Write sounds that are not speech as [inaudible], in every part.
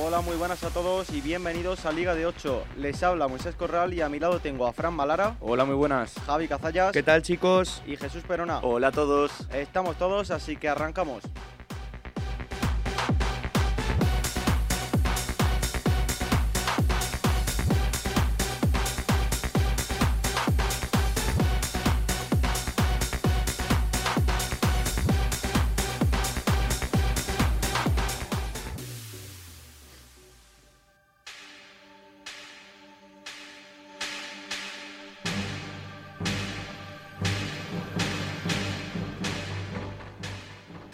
Hola, muy buenas a todos y bienvenidos a Liga de 8. Les habla Moisés Corral y a mi lado tengo a Fran Malara. Hola, muy buenas. Javi Cazallas. ¿Qué tal, chicos? Y Jesús Perona. Hola a todos. Estamos todos, así que arrancamos.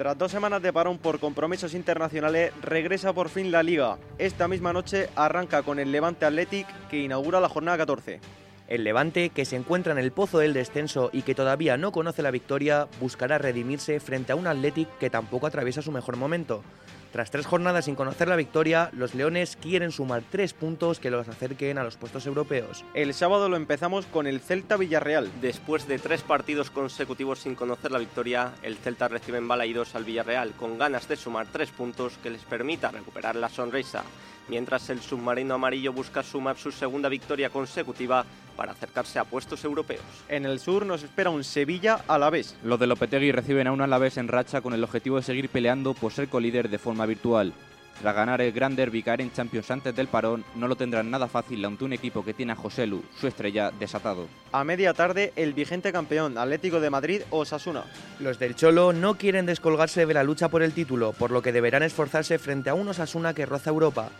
Tras dos semanas de parón por compromisos internacionales, regresa por fin la liga. Esta misma noche arranca con el Levante Athletic que inaugura la jornada 14. El Levante, que se encuentra en el pozo del descenso y que todavía no conoce la victoria, buscará redimirse frente a un Athletic que tampoco atraviesa su mejor momento. Tras tres jornadas sin conocer la victoria, los Leones quieren sumar tres puntos que los acerquen a los puestos europeos. El sábado lo empezamos con el Celta Villarreal. Después de tres partidos consecutivos sin conocer la victoria, el Celta recibe en Balaidos al Villarreal con ganas de sumar tres puntos que les permita recuperar la sonrisa, mientras el submarino amarillo busca sumar su segunda victoria consecutiva para acercarse a puestos europeos. En el sur nos espera un Sevilla a la vez. Los de Lopetegui reciben a un Alavés en racha con el objetivo de seguir peleando por ser colíder de forma virtual. Tras ganar el Gran Derby y caer en Champions antes del parón, no lo tendrán nada fácil ante un equipo que tiene a José Lu, su estrella, desatado. A media tarde, el vigente campeón Atlético de Madrid Osasuna. Los del Cholo no quieren descolgarse de la lucha por el título, por lo que deberán esforzarse frente a un Osasuna que roza Europa.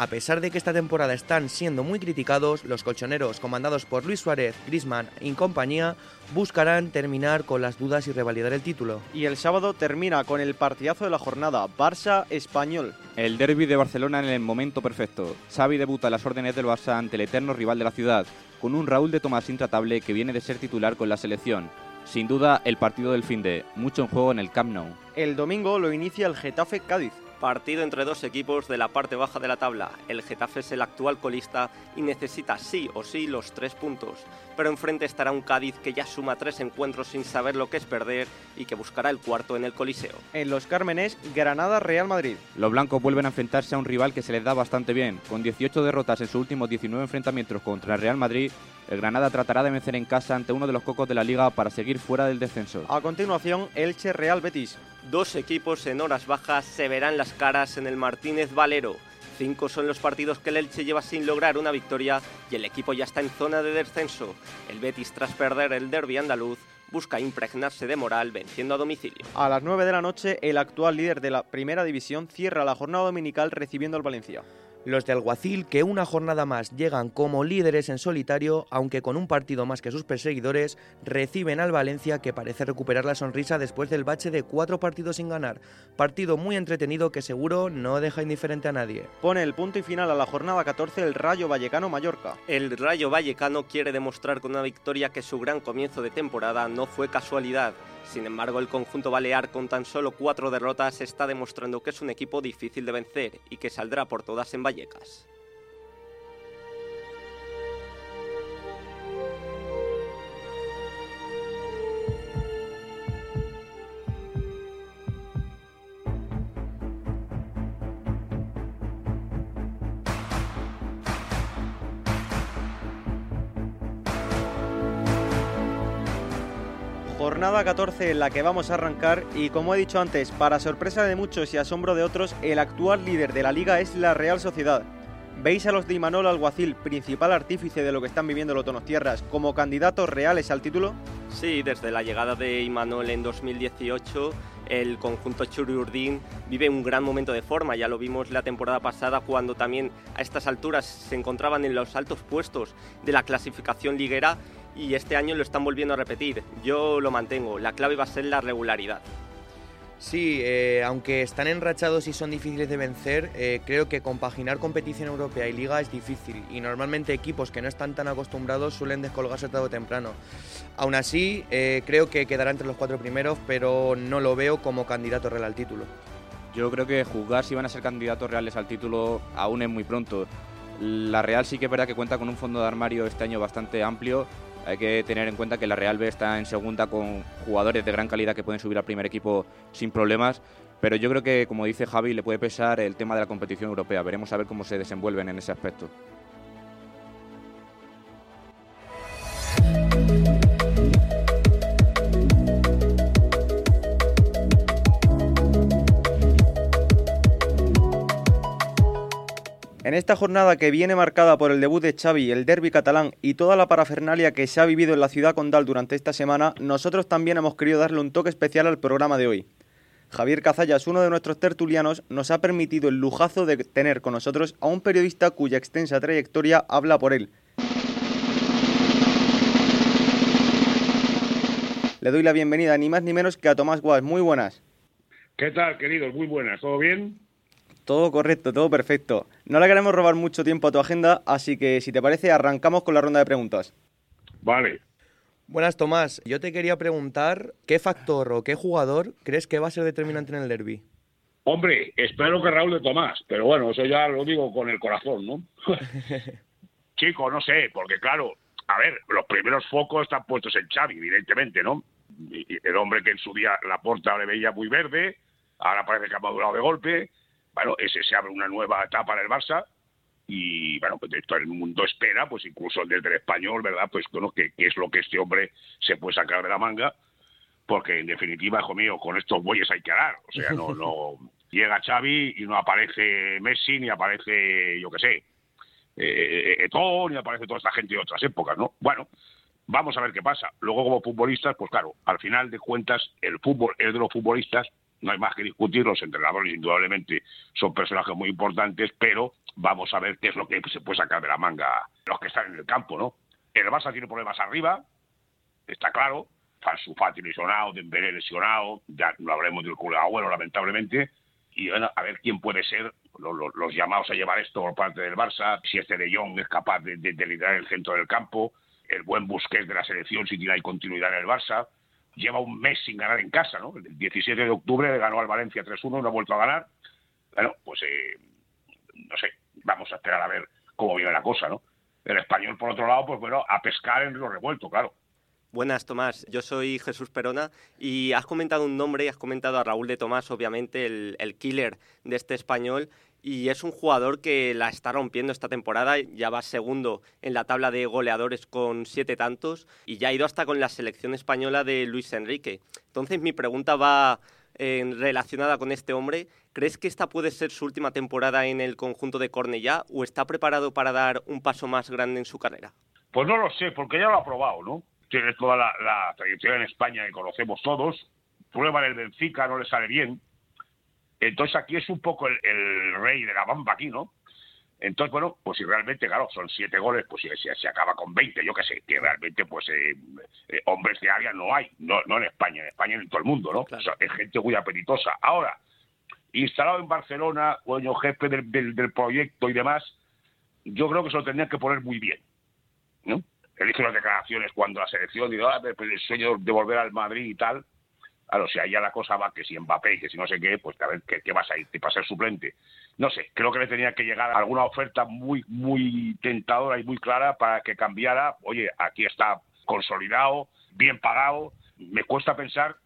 A pesar de que esta temporada están siendo muy criticados, los colchoneros, comandados por Luis Suárez, Grisman y compañía, buscarán terminar con las dudas y revalidar el título. Y el sábado termina con el partidazo de la jornada, Barça-Español. El derby de Barcelona en el momento perfecto. Xavi debuta a las órdenes del Barça ante el eterno rival de la ciudad, con un Raúl de Tomás intratable que viene de ser titular con la selección. Sin duda, el partido del fin de, mucho en juego en el Camp Nou. El domingo lo inicia el Getafe Cádiz. Partido entre dos equipos de la parte baja de la tabla. El Getafe es el actual colista y necesita sí o sí los tres puntos. Pero enfrente estará un Cádiz que ya suma tres encuentros sin saber lo que es perder y que buscará el cuarto en el Coliseo. En los Cármenes, Granada-Real Madrid. Los blancos vuelven a enfrentarse a un rival que se les da bastante bien. Con 18 derrotas en sus últimos 19 enfrentamientos contra el Real Madrid, el Granada tratará de vencer en casa ante uno de los cocos de la liga para seguir fuera del descenso. A continuación, Elche-Real Betis. Dos equipos en horas bajas se verán las caras en el Martínez Valero. Cinco son los partidos que el Elche lleva sin lograr una victoria y el equipo ya está en zona de descenso. El Betis, tras perder el derby andaluz, busca impregnarse de moral venciendo a domicilio. A las 9 de la noche, el actual líder de la primera división cierra la jornada dominical recibiendo al Valencia. Los de Alguacil, que una jornada más llegan como líderes en solitario, aunque con un partido más que sus perseguidores, reciben al Valencia que parece recuperar la sonrisa después del bache de cuatro partidos sin ganar. Partido muy entretenido que seguro no deja indiferente a nadie. Pone el punto y final a la jornada 14 el Rayo Vallecano Mallorca. El Rayo Vallecano quiere demostrar con una victoria que su gran comienzo de temporada no fue casualidad. Sin embargo, el conjunto balear con tan solo cuatro derrotas está demostrando que es un equipo difícil de vencer y que saldrá por todas en Vallecas. Jornada 14 en la que vamos a arrancar y como he dicho antes, para sorpresa de muchos y asombro de otros, el actual líder de la liga es la Real Sociedad. ¿Veis a los de Imanol Alguacil, principal artífice de lo que están viviendo los Donostierras, como candidatos reales al título? Sí, desde la llegada de Imanol en 2018, el conjunto Churiurdín vive un gran momento de forma. Ya lo vimos la temporada pasada cuando también a estas alturas se encontraban en los altos puestos de la clasificación liguera y este año lo están volviendo a repetir. Yo lo mantengo, la clave va a ser la regularidad. Sí, eh, aunque están enrachados y son difíciles de vencer, eh, creo que compaginar competición europea y liga es difícil y normalmente equipos que no están tan acostumbrados suelen descolgarse tarde o temprano. Aún así, eh, creo que quedará entre los cuatro primeros, pero no lo veo como candidato real al título. Yo creo que juzgar si van a ser candidatos reales al título aún es muy pronto. La Real sí que es verdad que cuenta con un fondo de armario este año bastante amplio. Hay que tener en cuenta que la Real B está en segunda con jugadores de gran calidad que pueden subir al primer equipo sin problemas. pero yo creo que, como dice Javi, le puede pesar el tema de la competición europea. Veremos a ver cómo se desenvuelven en ese aspecto. En esta jornada que viene marcada por el debut de Xavi, el derby catalán y toda la parafernalia que se ha vivido en la ciudad condal durante esta semana, nosotros también hemos querido darle un toque especial al programa de hoy. Javier Cazallas, uno de nuestros tertulianos, nos ha permitido el lujazo de tener con nosotros a un periodista cuya extensa trayectoria habla por él. Le doy la bienvenida ni más ni menos que a Tomás Guas. Muy buenas. ¿Qué tal, queridos? Muy buenas. ¿Todo bien? Todo correcto, todo perfecto. No le queremos robar mucho tiempo a tu agenda, así que si te parece, arrancamos con la ronda de preguntas. Vale. Buenas, Tomás. Yo te quería preguntar, ¿qué factor o qué jugador crees que va a ser determinante en el derby? Hombre, espero que Raúl de Tomás, pero bueno, eso ya lo digo con el corazón, ¿no? [laughs] Chico, no sé, porque claro, a ver, los primeros focos están puestos en Xavi, evidentemente, ¿no? El hombre que en su día la porta le veía muy verde, ahora parece que ha madurado de golpe, bueno, ese se abre una nueva etapa en el Barça y bueno, pues todo el mundo espera, pues incluso desde el español, ¿verdad? Pues bueno, que, es lo que este hombre se puede sacar de la manga, porque en definitiva, hijo mío, con estos bueyes hay que dar, o sea, no, no [laughs] llega Xavi y no aparece Messi ni aparece, yo qué sé, eh, Eto'o, ni aparece toda esta gente de otras épocas, ¿no? Bueno, vamos a ver qué pasa. Luego como futbolistas, pues claro, al final de cuentas el fútbol es de los futbolistas no hay más que discutir, los entrenadores indudablemente son personajes muy importantes, pero vamos a ver qué es lo que se puede sacar de la manga los que están en el campo, ¿no? El Barça tiene problemas arriba, está claro, Falsu Fati lesionado, Dembélé lesionado, ya lo habremos del bueno, lamentablemente, y bueno, a ver quién puede ser los, llamados a llevar esto por parte del Barça, si este de Jong es capaz de, de, liderar el centro del campo, el buen Busquets de la selección, si tiene continuidad en el Barça, lleva un mes sin ganar en casa, ¿no? El 17 de octubre ganó al Valencia 3-1, no ha vuelto a ganar. Bueno, pues eh, no sé, vamos a esperar a ver cómo viene la cosa, ¿no? El español, por otro lado, pues bueno, a pescar en lo revuelto, claro. Buenas, Tomás. Yo soy Jesús Perona y has comentado un nombre y has comentado a Raúl de Tomás, obviamente, el, killer de este español y es un jugador que la está rompiendo esta temporada, ya va segundo en la tabla de goleadores con siete tantos y ya ha ido hasta con la selección española de Luis Enrique. Entonces mi pregunta va eh, relacionada con este hombre. ¿Crees que esta puede ser su última temporada en el conjunto de Cornellá o está preparado para dar un paso más grande en su carrera? Pues no lo sé, porque ya lo ha probado, ¿no? Tiene toda la, la trayectoria en España que conocemos todos. Prueba en el Benfica, no le sale bien entonces aquí es un poco el, rey de la bamba aquí, ¿no? Entonces, bueno, pues si realmente, claro, son siete goles, pues si se, acaba con 20, yo qué sé, que realmente, pues, eh, eh, hombres de área no hay, no, no en España, en España en todo el mundo, ¿no? es gente muy apetitosa. Ahora, instalado en Barcelona, dueño jefe del, del, proyecto y demás, yo creo que se lo tendrían que poner muy bien. Él hizo las declaraciones cuando la selección dijo, ah, pues el sueño de volver al Madrid y tal, Claro, si allá la cosa va que si Mbappé, que si no sé qué, pues a ver, ¿qué, vas a ir? ¿Te ser suplente? No sé, creo que le tenía que llegar alguna oferta muy, muy tentadora y muy clara para que cambiara. Oye, aquí está consolidado, bien pagado. Me cuesta pensar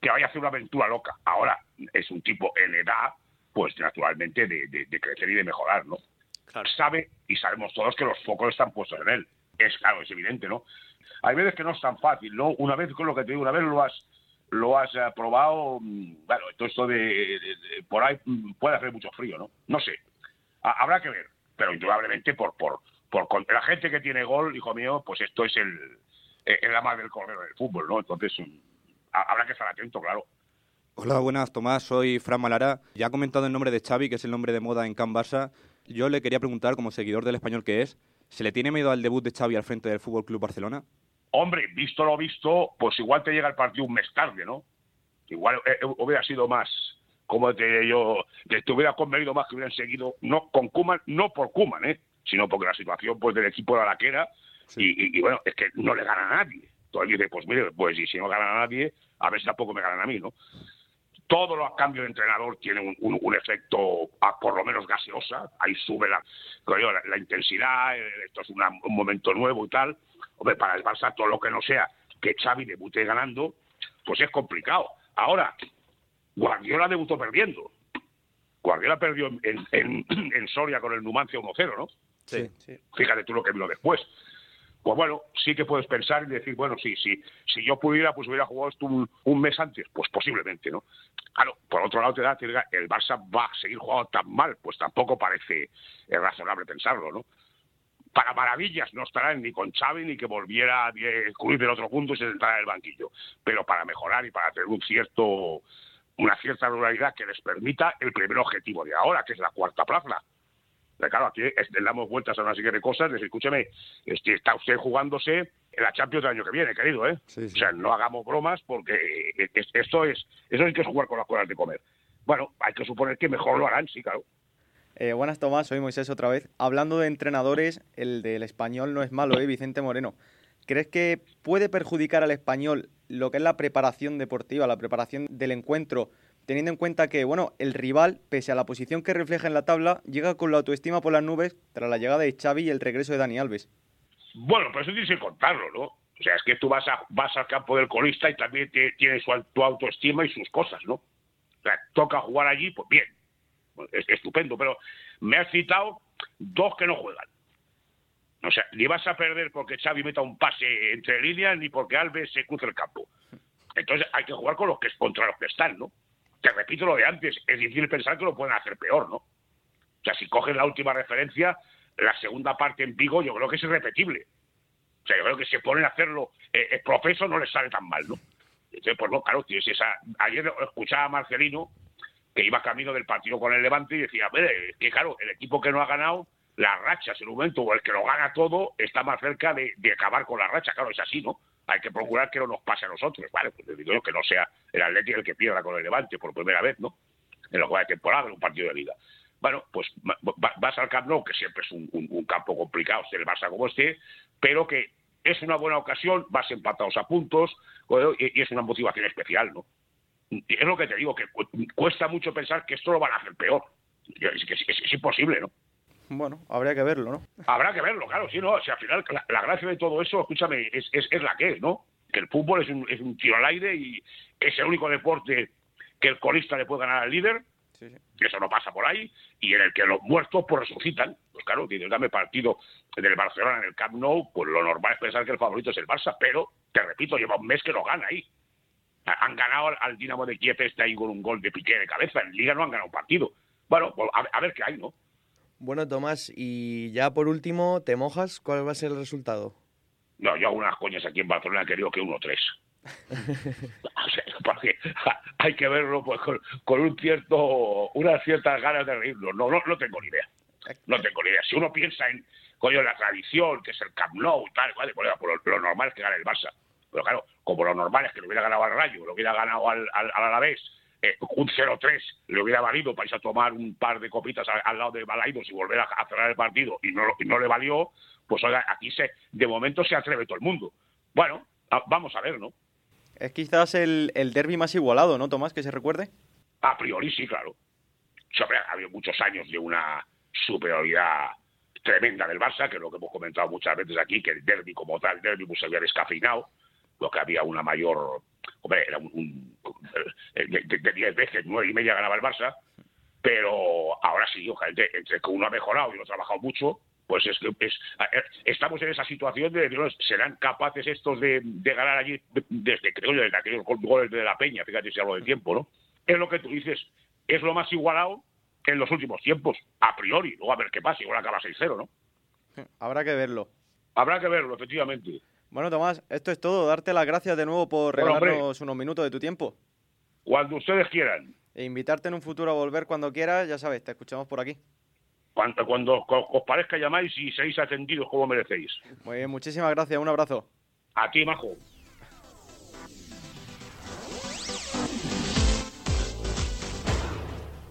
que vaya a hacer una aventura loca. Ahora, es un tipo en edad, pues naturalmente de, crecer y de mejorar, ¿no? Sabe, y sabemos todos que los focos están puestos en él. Es claro, es evidente, ¿no? Hay veces que no es tan fácil, ¿no? Una vez con lo que te digo, una vez lo has lo has probado, mm, bueno, todo esto de, por ahí mm, puede hacer mucho frío, ¿no? No sé, habrá que ver, pero indudablemente por, por, por la gente que tiene gol, hijo mío, pues esto es el, el la del correo del fútbol, ¿no? Entonces mm, habrá que estar atento, claro. Hola, buenas, Tomás. Soy Fran Malara. Ya ha comentado el nombre de Xavi, que es el nombre de moda en Can Barça. Yo le quería preguntar, como seguidor del español que es, ¿se le tiene miedo al debut de Xavi al frente del Fútbol Club Barcelona? Hombre, visto lo visto, pues igual te llega el partido un mes tarde, ¿no? Igual eh, eh, hubiera sido más, como te yo, te hubiera convenido más que hubieran seguido, no con Kuman, no por Kuman, ¿eh? Sino porque la situación pues del equipo era la que era, y, bueno, es que no le gana a nadie. Entonces dice, pues mire, pues y si no gana a nadie, a ver si tampoco me ganan a mí, ¿no? Todos los cambios de entrenador tienen un, efecto, ah, por lo menos gaseosa, ahí sube la, la, intensidad, eh, esto es un momento nuevo y tal, Hombre, para el Barça todo lo que no sea que Xavi debute ganando, pues es complicado. Ahora, Guardiola debutó perdiendo. Guardiola perdió en, en, [clears throat] Soria con el Numancia 1-0, ¿no? Sí. Fíjate tú lo que vino después. Pues bueno, sí que puedes pensar y decir, bueno, sí, sí, si yo pudiera, pues hubiera jugado esto un, mes antes, pues posiblemente, ¿no? Claro, por otro lado te da, el Barça va a seguir jugando tan mal, pues tampoco parece razonable pensarlo, ¿no? Para maravillas no estarán ni con Xavi ni que volviera a excluir del otro punto y se sentara en el banquillo, pero para mejorar y para tener un cierto una cierta ruralidad que les permita el primer objetivo de ahora, que es la cuarta plaza. Pero claro, aquí le damos vueltas a una serie de cosas. Les escúcheme, este, está usted jugándose en la Champions del año que viene, querido, ¿eh? O sea, no hagamos bromas porque esto es, eso hay que jugar con las cosas de comer. Bueno, hay que suponer que mejor lo harán, sí, claro. Eh, buenas, Tomás. Soy Moisés otra vez. Hablando de entrenadores, el del español no es malo, ¿eh? Vicente Moreno. ¿Crees que puede perjudicar al español lo que es la preparación deportiva, la preparación del encuentro, teniendo en cuenta que, bueno, el rival, pese a la posición que refleja en la tabla, llega con la autoestima por las nubes tras la llegada de Xavi y el regreso de Dani Alves? Bueno, pues eso tienes que contarlo, ¿no? O sea, es que tú vas, a, vas al campo del colista y también tienes su, tu autoestima y sus cosas, ¿no? O sea, toca jugar allí, pues bien, es estupendo, pero me has citado dos que no juegan. O sea, ni vas a perder porque Xavi meta un pase entre líneas ni porque Alves se cruce el campo. Entonces hay que jugar con los que contra los que están, ¿no? Te repito lo de antes, es difícil pensar que lo pueden hacer peor, ¿no? O sea, si cogen la última referencia, la segunda parte en Vigo yo creo que es irrepetible. O sea, yo creo que si ponen a hacerlo eh, el profeso no les sale tan mal, ¿no? Entonces, pues no, claro, tienes esa... Ayer escuchaba a Marcelino que iba camino del partido con el Levante y decía, es que claro, el equipo que no ha ganado la racha, en un momento o el que lo gana todo está más cerca de, acabar con la racha. Claro, es así, ¿no? Hay que procurar que no nos pase a nosotros, ¿vale? Pues digo que no sea el Atlético el que pierda con el Levante por primera vez, ¿no? En la juega de temporada, en un partido de liga. Bueno, pues vas al Camp Nou, que siempre es un, campo complicado, el Barça como esté, pero que es una buena ocasión, vas empatados a puntos y, es una motivación especial, ¿no? es lo que te digo, que cuesta mucho pensar que esto lo van a hacer peor. Es, es imposible, ¿no? Bueno, habría que verlo, ¿no? Habrá que verlo, claro, sí, ¿no? O sea, al final, la, gracia de todo eso, escúchame, es, es, es, la que es, ¿no? Que el fútbol es un, es un tiro al aire y es el único deporte que el colista le puede ganar al líder. Sí, Eso no pasa por ahí. Y en el que los muertos pues resucitan. Pues claro, dices, dame partido del Barcelona en el Camp Nou, pues lo normal es pensar que el favorito es el Barça, pero, te repito, lleva un mes que lo gana ahí. Han ganado al, Dinamo de Kiev este ahí con un gol de piqué de cabeza. En Liga no han ganado un partido. Bueno, pues a ver qué hay, ¿no? Bueno, Tomás, y ya por último, ¿te mojas? ¿Cuál va a ser el resultado? No, yo hago unas coñas aquí en Barcelona que digo que 1-3. [laughs] [laughs] porque hay que verlo pues, con, un cierto, unas ciertas ganas de reírlo. No, no, no tengo ni idea. No tengo ni idea. Si uno piensa en coño, la tradición, que es el Camp Nou y tal, vale, pues, lo, normal es que gane el Barça. Pero claro, como lo normal es que lo hubiera ganado al Rayo, lo hubiera ganado al, al, al Alavés, eh, un 0-3 le hubiera valido para irse a tomar un par de copitas al, lado de Balaidos y volver a, cerrar el partido y no, no le valió, pues oiga, aquí se, de momento se atreve todo el mundo. Bueno, vamos a ver, ¿no? Es quizás el, el derby más igualado, ¿no, Tomás, que se recuerde? A priori sí, claro. ha habido muchos años de una superioridad tremenda del Barça, que es lo que hemos comentado muchas veces aquí, que el derby como tal, el derby pues se había descafeinado, lo que había una mayor hombre, era un, eh, de 10 veces, nueve y media ganaba el Barça, pero ahora sí, ojalá, entre que uno ha mejorado y uno ha trabajado mucho, pues es que es, estamos en esa situación de, decir, serán capaces estos de, ganar allí desde creo desde aquellos goles de la Peña, fíjate si hablo de tiempo, ¿no? Es lo que tú dices, es lo más igualado en los últimos tiempos, a priori, luego a ver qué pasa, igual acaba 6-0, ¿no? Habrá que verlo. Habrá que verlo, efectivamente. Bueno, Tomás, esto es todo. Darte las gracias de nuevo por regalarnos unos minutos de tu tiempo. Cuando ustedes quieran. E invitarte en un futuro a volver cuando quieras, ya sabes, te escuchamos por aquí. Cuando, cuando os parezca llamáis y seáis atendidos como merecéis. Muy bien, muchísimas gracias. Un abrazo. A ti, Majo.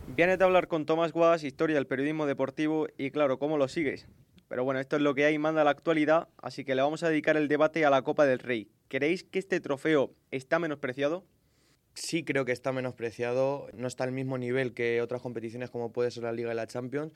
Vienes de hablar con Tomás Guas, historia del periodismo deportivo y claro, ¿cómo lo sigues? Pero bueno, esto es lo que hay, manda la actualidad, así que le vamos a dedicar el debate a la Copa del Rey. ¿Creéis que este trofeo está menospreciado? Sí, creo que está menospreciado. No está al mismo nivel que otras competiciones como puede ser la Liga y la Champions,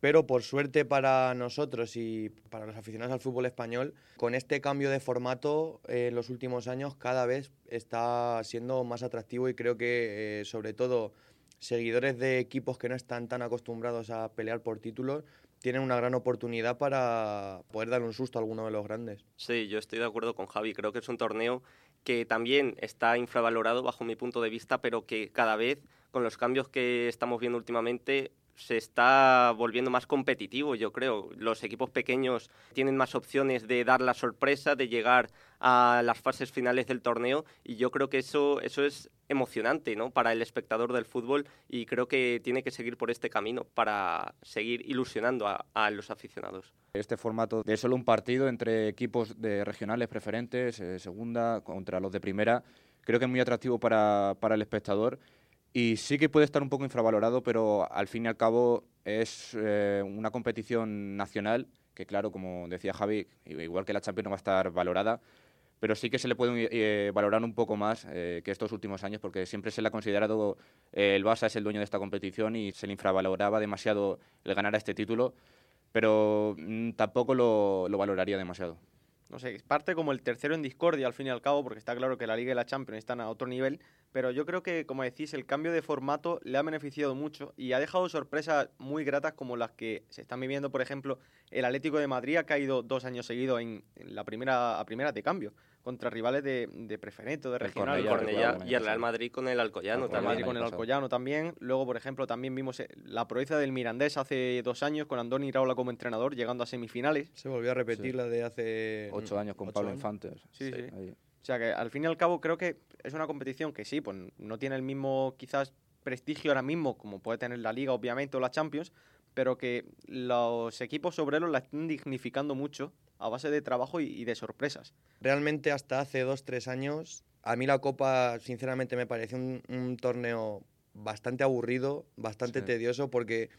pero por suerte para nosotros y para los aficionados al fútbol español, con este cambio de formato eh, en los últimos años cada vez está siendo más atractivo y creo que eh, sobre todo seguidores de equipos que no están tan acostumbrados a pelear por títulos tienen una gran oportunidad para poder dar un susto a alguno de los grandes. Sí, yo estoy de acuerdo con Javi. Creo que es un torneo que también está infravalorado bajo mi punto de vista, pero que cada vez, con los cambios que estamos viendo últimamente, se está volviendo más competitivo, yo creo. Los equipos pequeños tienen más opciones de dar la sorpresa, de llegar a las fases finales del torneo y yo creo que eso, eso es emocionante ¿no? para el espectador del fútbol y creo que tiene que seguir por este camino para seguir ilusionando a, los aficionados. Este formato de solo un partido entre equipos de regionales preferentes, eh, segunda contra los de primera, creo que es muy atractivo para, para el espectador y sí que puede estar un poco infravalorado, pero al fin y al cabo es eh, una competición nacional que, claro, como decía Javi, igual que la Champions no va a estar valorada, pero sí que se le puede eh, valorar un poco más eh, que estos últimos años, porque siempre se le ha considerado el Barça es el dueño de esta competición y se le infravaloraba demasiado el ganar a este título, pero mm, tampoco lo, lo valoraría demasiado no sé, parte como el tercero en discordia al fin y al cabo, porque está claro que la Liga y la Champions están a otro nivel, pero yo creo que, como decís, el cambio de formato le ha beneficiado mucho y ha dejado sorpresas muy gratas como las que se están viviendo, por ejemplo, el Atlético de Madrid ha caído dos años seguidos en, la primera a primera de cambio contra rivales de, de preferente, de regional. y el Real Madrid con el Alcoyano también. Madrid con el Alcoyano también. Luego, por ejemplo, también vimos eh, la proeza del Mirandés hace dos años con Andoni Raola como entrenador, llegando a semifinales. Se volvió a repetir la de hace... Ocho años con Pablo Infante. Sí, sí. O sea que al fin y al cabo creo que es una competición que sí, pues no tiene el mismo quizás prestigio ahora mismo como puede tener la Liga obviamente o la Champions, pero que los equipos obreros la están dignificando mucho a base de trabajo y, de sorpresas. Realmente hasta hace dos, tres años, a mí la Copa sinceramente me pareció un, torneo bastante aburrido, bastante tedioso, porque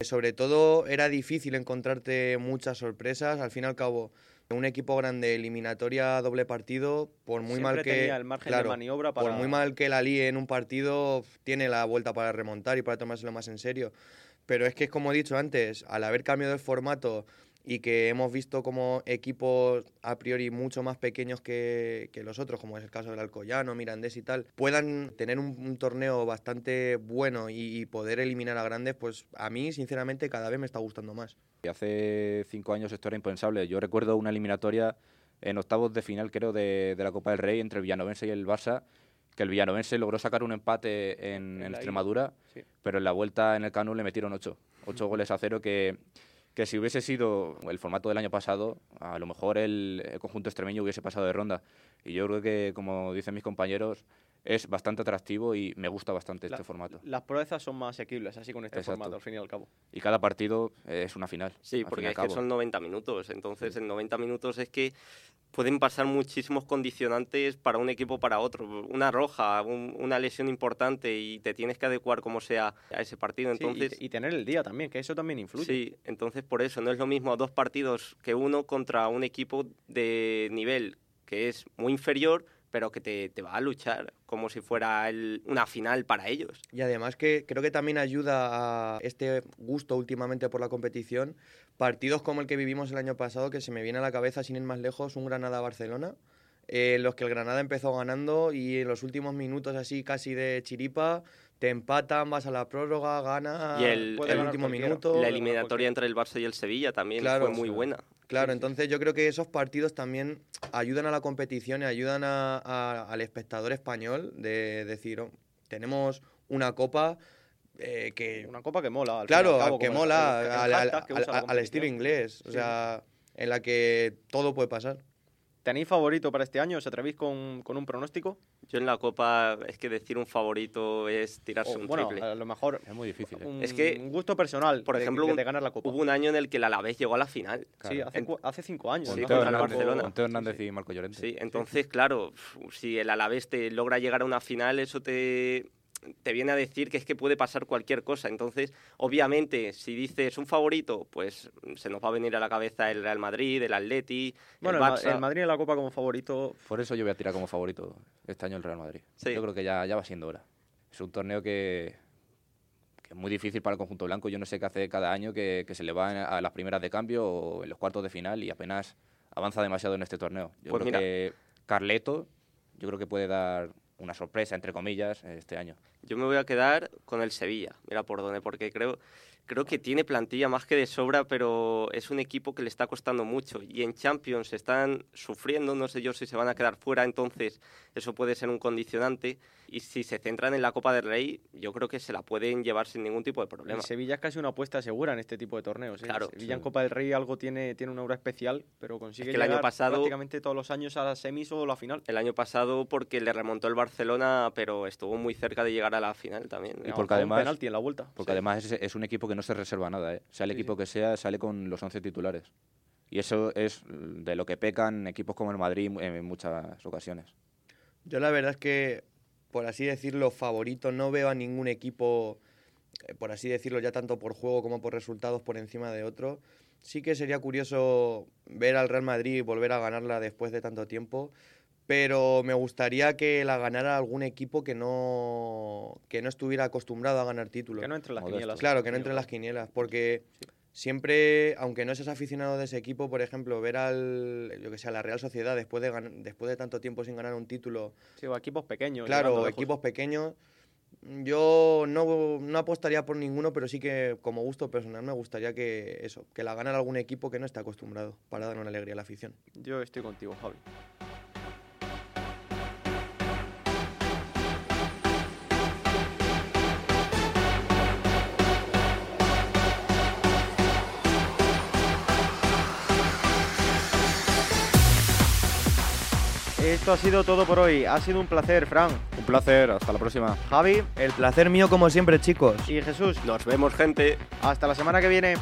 sobre todo era difícil encontrarte muchas sorpresas. Al fin y al cabo, un equipo grande, eliminatoria doble partido, por muy mal que el margen de maniobra por muy mal que la líe en un partido, tiene la vuelta para remontar y para tomárselo más en serio. Pero es que, como he dicho antes, al haber cambiado el formato y que hemos visto como equipos a priori mucho más pequeños que, los otros, como es el caso del Alcoyano, Mirandés y tal, puedan tener un, torneo bastante bueno y, poder eliminar a grandes, pues a mí, sinceramente, cada vez me está gustando más. Hace cinco años esto era impensable. Yo recuerdo una eliminatoria en octavos de final, creo, de, la Copa del Rey entre el Villanovense y el Barça, que el Villanovense logró sacar un empate en, Extremadura, pero en la vuelta en el Canu le metieron ocho, ocho goles a cero que que si hubiese sido el formato del año pasado, a lo mejor el, conjunto extremeño hubiese pasado de ronda. Y yo creo que, como dicen mis compañeros, es bastante atractivo y me gusta bastante este formato. Las proezas son más asequibles así con este formato, al fin y al cabo. Y cada partido es una final. Sí, porque es que son 90 minutos. Entonces, en 90 minutos es que pueden pasar muchísimos condicionantes para un equipo para otro. Una roja, una lesión importante y te tienes que adecuar como sea a ese partido. Entonces, y, tener el día también, que eso también influye. Sí, entonces por eso no es lo mismo dos partidos que uno contra un equipo de nivel que es muy inferior pero que te, te, va a luchar como si fuera una final para ellos. Y además que creo que también ayuda a este gusto últimamente por la competición, partidos como el que vivimos el año pasado, que se me viene a la cabeza sin ir más lejos, un Granada-Barcelona, en eh, los que el Granada empezó ganando y en los últimos minutos así casi de chiripa te empatan, vas a la prórroga, gana y el, último minuto. La eliminatoria entre el Barça y el Sevilla también fue muy buena. Claro, entonces yo creo que esos partidos también ayudan a la competición y ayudan al espectador español de decir, oh, tenemos una copa eh, que... Una copa que mola. claro, que mola al, estilo inglés, o sea, en la que todo puede pasar. ¿Tenéis favorito para este año? ¿Os atrevéis con, con, un pronóstico? Yo en la Copa es que decir un favorito es tirarse un bueno, triple. a lo mejor es muy difícil. ¿eh? Un, es que un gusto personal, por ejemplo, de, ganar la Copa. Hubo un año en el que el Alavés llegó a la final. Sí, hace, hace, cinco años. Sí, Teo Hernández, Barcelona. Hernández y Marco Llorente. Sí, entonces claro, si el Alavés te logra llegar a una final, eso te te viene a decir que es que puede pasar cualquier cosa. Entonces, obviamente, si dices un favorito, pues se nos va a venir a la cabeza el Real Madrid, el Atleti, bueno, el Barça. El, Madrid en la Copa como favorito. Por eso yo voy a tirar como favorito este año el Real Madrid. Yo creo que ya, ya va siendo hora. Es un torneo que, es muy difícil para el conjunto blanco. Yo no sé qué hace cada año que, que se le va a las primeras de cambio o en los cuartos de final y apenas avanza demasiado en este torneo. Yo Pues creo mira. que Carleto, yo creo que puede dar una sorpresa, entre comillas, este año. Yo me voy a quedar con el Sevilla, mira por dónde, porque creo, creo que tiene plantilla más que de sobra, pero es un equipo que le está costando mucho. Y en Champions están sufriendo, no sé yo si se van a quedar fuera, entonces eso puede ser un condicionante. Y si se centran en la Copa del Rey, yo creo que se la pueden llevar sin ningún tipo de problema. El Sevilla es casi una apuesta segura en este tipo de torneos. ¿eh? Claro, Sevilla en sí. Copa del Rey algo tiene, tiene una aura especial, pero consigue Es que el año pasado- prácticamente todos los años a las semis o la final. El año pasado porque le remontó el Barcelona, pero estuvo muy cerca de llegar a la final también. Y porque un además- penalti en la vuelta. Porque Sí. además es, es un equipo que no se reserva nada, ¿eh? sea el Sí, equipo que sea, sale con los 11 titulares. Y eso es de lo que pecan equipos como el Madrid en muchas ocasiones. Yo la verdad es que, por así decirlo, favorito, no veo a ningún equipo, eh, por así decirlo, ya tanto por juego como por resultados por encima de otro. Sí que sería curioso ver al Real Madrid volver a ganarla después de tanto tiempo, pero me gustaría que la ganara algún equipo que no, que no estuviera acostumbrado a ganar títulos. Que no entre en las Modesto. quinielas. Claro, que no entre en las quinielas, porque siempre, aunque no seas aficionado de ese equipo, por ejemplo, ver al, yo que sé, a la Real Sociedad después de, después de tanto tiempo sin ganar un título, Sí, o equipos pequeños. claro, equipos pequeños, yo no, no apostaría por ninguno, pero sí que como gusto personal me gustaría que eso, que la ganara algún equipo que no esté acostumbrado para dar una alegría a la afición. Yo estoy contigo, Javi. Esto ha sido todo por hoy. Ha sido un placer, Fran, Un placer, hasta la próxima. Javi El placer mío como siempre, chicos. y Jesús. Nos vemos, gente. Hasta la semana que viene.